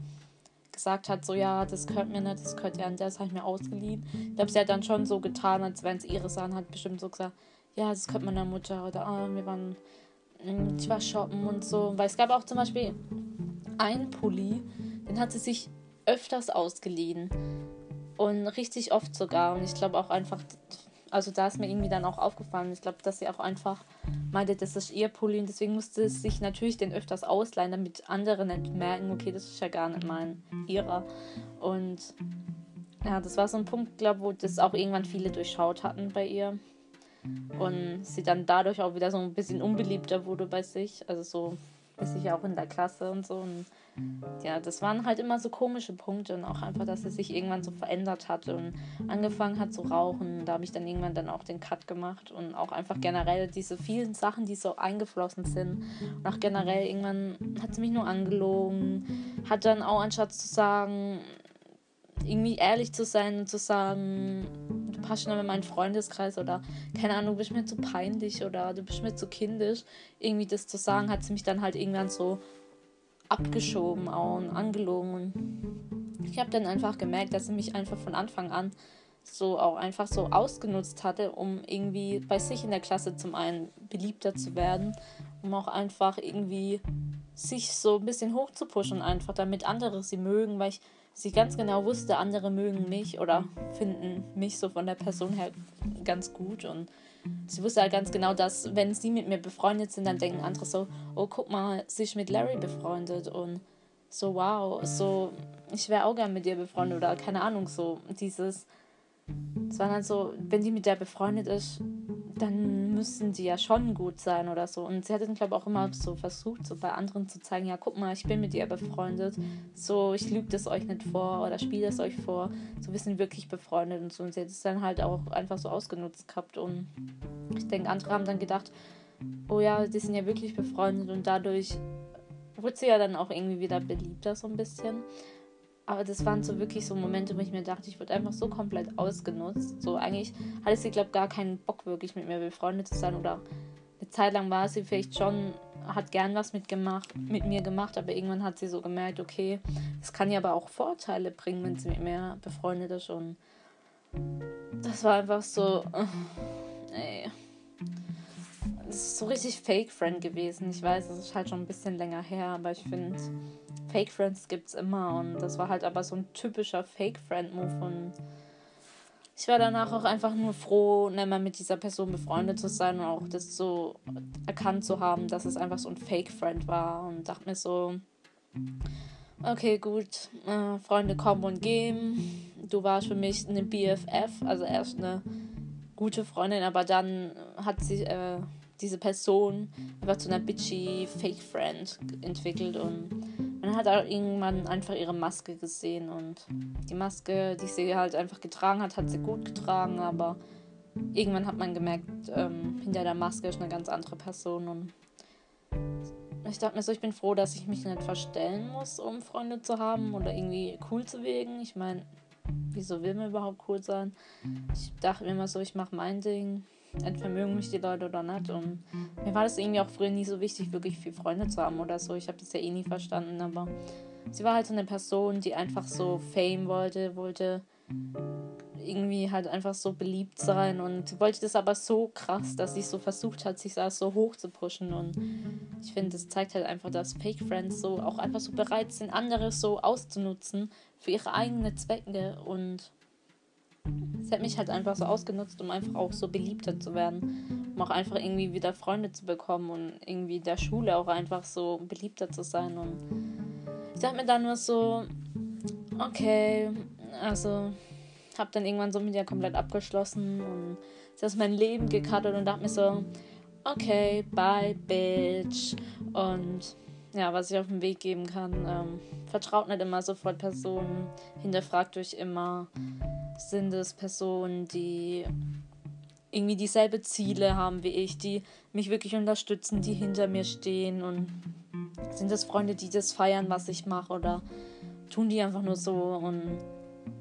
gesagt hat, so ja, das gehört mir nicht, das gehört ja an der, das habe ich mir ausgeliehen. Ich glaube, sie hat dann schon so getan, als wären es ihre Sachen, hat bestimmt so gesagt, ja, das gehört meiner Mutter oder oh, wir waren, ich war shoppen und so. Weil es gab auch zum Beispiel einen Pulli, den hat sie sich öfters ausgeliehen. Und richtig oft sogar. Und ich glaube auch einfach, also da ist mir irgendwie dann auch aufgefallen. Ich glaube, dass sie auch einfach meinte, das ist ihr Pulli und deswegen musste es sich natürlich den öfters ausleihen, damit andere nicht merken, okay, das ist ja gar nicht mein, ihrer. Und ja, das war so ein Punkt, glaube wo das auch irgendwann viele durchschaut hatten bei ihr. Und sie dann dadurch auch wieder so ein bisschen unbeliebter wurde bei sich. Also so ist ich auch in der Klasse und so. Und ja, das waren halt immer so komische Punkte und auch einfach, dass er sich irgendwann so verändert hat und angefangen hat zu rauchen. Da habe ich dann irgendwann dann auch den Cut gemacht und auch einfach generell diese vielen Sachen, die so eingeflossen sind. Und auch generell irgendwann hat sie mich nur angelogen, hat dann auch anstatt zu sagen, irgendwie ehrlich zu sein und zu sagen, du passt schon in meinen Freundeskreis oder keine Ahnung, du bist mir zu peinlich oder du bist mir zu kindisch, irgendwie das zu sagen, hat sie mich dann halt irgendwann so abgeschoben und angelogen. Ich habe dann einfach gemerkt, dass sie mich einfach von Anfang an so auch einfach so ausgenutzt hatte, um irgendwie bei sich in der Klasse zum einen beliebter zu werden, um auch einfach irgendwie sich so ein bisschen hochzupushen, einfach damit andere sie mögen, weil ich sie ganz genau wusste, andere mögen mich oder finden mich so von der Person her ganz gut. Und sie wusste halt ganz genau, dass wenn sie mit mir befreundet sind, dann denken andere so, oh guck mal, ist mit Larry befreundet. Und so wow, so ich wäre auch gern mit dir befreundet oder keine Ahnung, so dieses, es war dann so, wenn die mit der befreundet ist, dann müssen die ja schon gut sein oder so. Und sie hat dann, glaube ich, auch immer so versucht, so bei anderen zu zeigen, ja, guck mal, ich bin mit ihr befreundet. So, ich lüge das euch nicht vor oder spiele das euch vor. So, wir sind wirklich befreundet und so. Und sie hat es dann halt auch einfach so ausgenutzt gehabt. Und ich denke, andere haben dann gedacht, oh ja, die sind ja wirklich befreundet und dadurch wurde sie ja dann auch irgendwie wieder beliebter so ein bisschen. Aber das waren so wirklich so Momente, wo ich mir dachte, ich wurde einfach so komplett ausgenutzt. So eigentlich hatte sie, glaube ich, gar keinen Bock, wirklich mit mir befreundet zu sein. Oder eine Zeit lang war sie vielleicht schon, hat gern was mitgemacht, mit mir gemacht, aber irgendwann hat sie so gemerkt, okay, es kann ja aber auch Vorteile bringen, wenn sie mit mir befreundet ist. Und das war einfach so, ey. Das ist so richtig Fake-Friend gewesen. Ich weiß, es ist halt schon ein bisschen länger her, aber ich finde, Fake Friends gibt's immer und das war halt aber so ein typischer Fake Friend Move und ich war danach auch einfach nur froh, nicht mehr mit dieser Person befreundet zu sein und auch das so erkannt zu haben, dass es einfach so ein Fake Friend war und dachte mir so, okay, gut, äh, Freunde kommen und gehen. Du warst für mich eine BFF, also erst eine gute Freundin, aber dann hat sich äh, diese Person einfach zu einer bitchy Fake Friend entwickelt und man hat auch irgendwann einfach ihre Maske gesehen und die Maske, die sie halt einfach getragen hat, hat sie gut getragen, aber irgendwann hat man gemerkt, ähm, hinter der Maske ist eine ganz andere Person und ich dachte mir so, ich bin froh, dass ich mich nicht verstellen muss, um Freunde zu haben oder irgendwie cool zu wirken. Ich meine, wieso will man überhaupt cool sein? Ich dachte mir immer so, ich mache mein Ding entweder mögen mich die Leute oder nicht. Und mir war das irgendwie auch früher nie so wichtig, wirklich viele Freunde zu haben oder so. Ich habe das ja eh nie verstanden, aber sie war halt so eine Person, die einfach so Fame wollte, wollte irgendwie halt einfach so beliebt sein und wollte das aber so krass, dass sie so versucht hat, sich da so hoch zu pushen und ich finde, das zeigt halt einfach, dass Fake Friends so auch einfach so bereit sind, andere so auszunutzen für ihre eigenen Zwecke und Sie hat mich halt einfach so ausgenutzt, um einfach auch so beliebter zu werden. Um auch einfach irgendwie wieder Freunde zu bekommen und irgendwie der Schule auch einfach so beliebter zu sein. Und ich dachte mir dann nur so, okay, also habe dann irgendwann so mit ihr komplett abgeschlossen und ist aus meinem Leben gecuttet und dachte mir so, okay, bye, bitch. Und ja, was ich auf den Weg geben kann, ähm, vertraut nicht immer sofort Personen, hinterfragt euch immer, sind es Personen, die irgendwie dieselbe Ziele haben wie ich, die mich wirklich unterstützen, die hinter mir stehen und sind es Freunde, die das feiern, was ich mache oder tun die einfach nur so und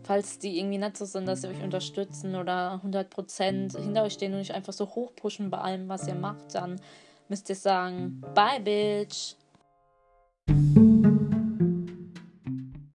falls die irgendwie nicht so sind, dass sie euch unterstützen oder 100% hinter euch stehen und euch einfach so hochpushen bei allem, was ihr macht, dann müsst ihr sagen, bye bitch.